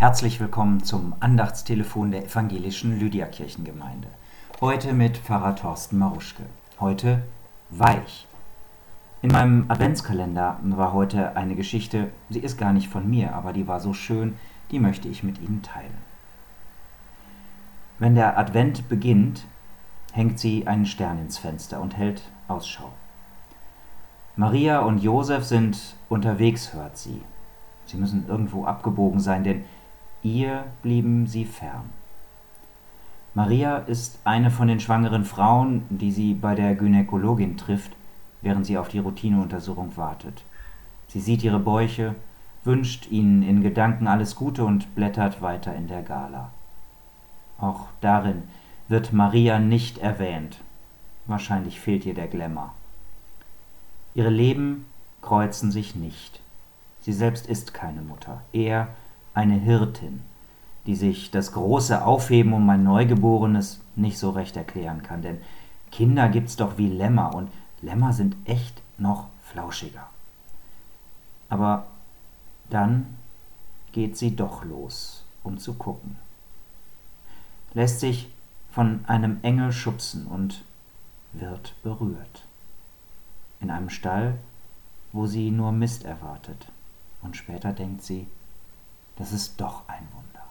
Herzlich willkommen zum Andachtstelefon der evangelischen Lydia-Kirchengemeinde. Heute mit Pfarrer Thorsten Maruschke. Heute weich. In meinem Adventskalender war heute eine Geschichte, sie ist gar nicht von mir, aber die war so schön, die möchte ich mit Ihnen teilen. Wenn der Advent beginnt, hängt sie einen Stern ins Fenster und hält Ausschau. Maria und Josef sind unterwegs, hört sie. Sie müssen irgendwo abgebogen sein, denn ihr blieben sie fern. Maria ist eine von den schwangeren Frauen, die sie bei der Gynäkologin trifft, während sie auf die Routineuntersuchung wartet. Sie sieht ihre Bäuche, wünscht ihnen in Gedanken alles Gute und blättert weiter in der Gala. Auch darin wird Maria nicht erwähnt. Wahrscheinlich fehlt ihr der Glamour. Ihre Leben kreuzen sich nicht. Sie selbst ist keine Mutter, eher eine Hirtin, die sich das große Aufheben um ein Neugeborenes nicht so recht erklären kann, denn Kinder gibt's doch wie Lämmer und Lämmer sind echt noch flauschiger. Aber dann geht sie doch los, um zu gucken. Lässt sich von einem Engel schubsen und wird berührt. In einem Stall, wo sie nur Mist erwartet. Und später denkt sie, das ist doch ein Wunder.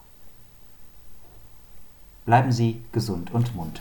Bleiben Sie gesund und munter.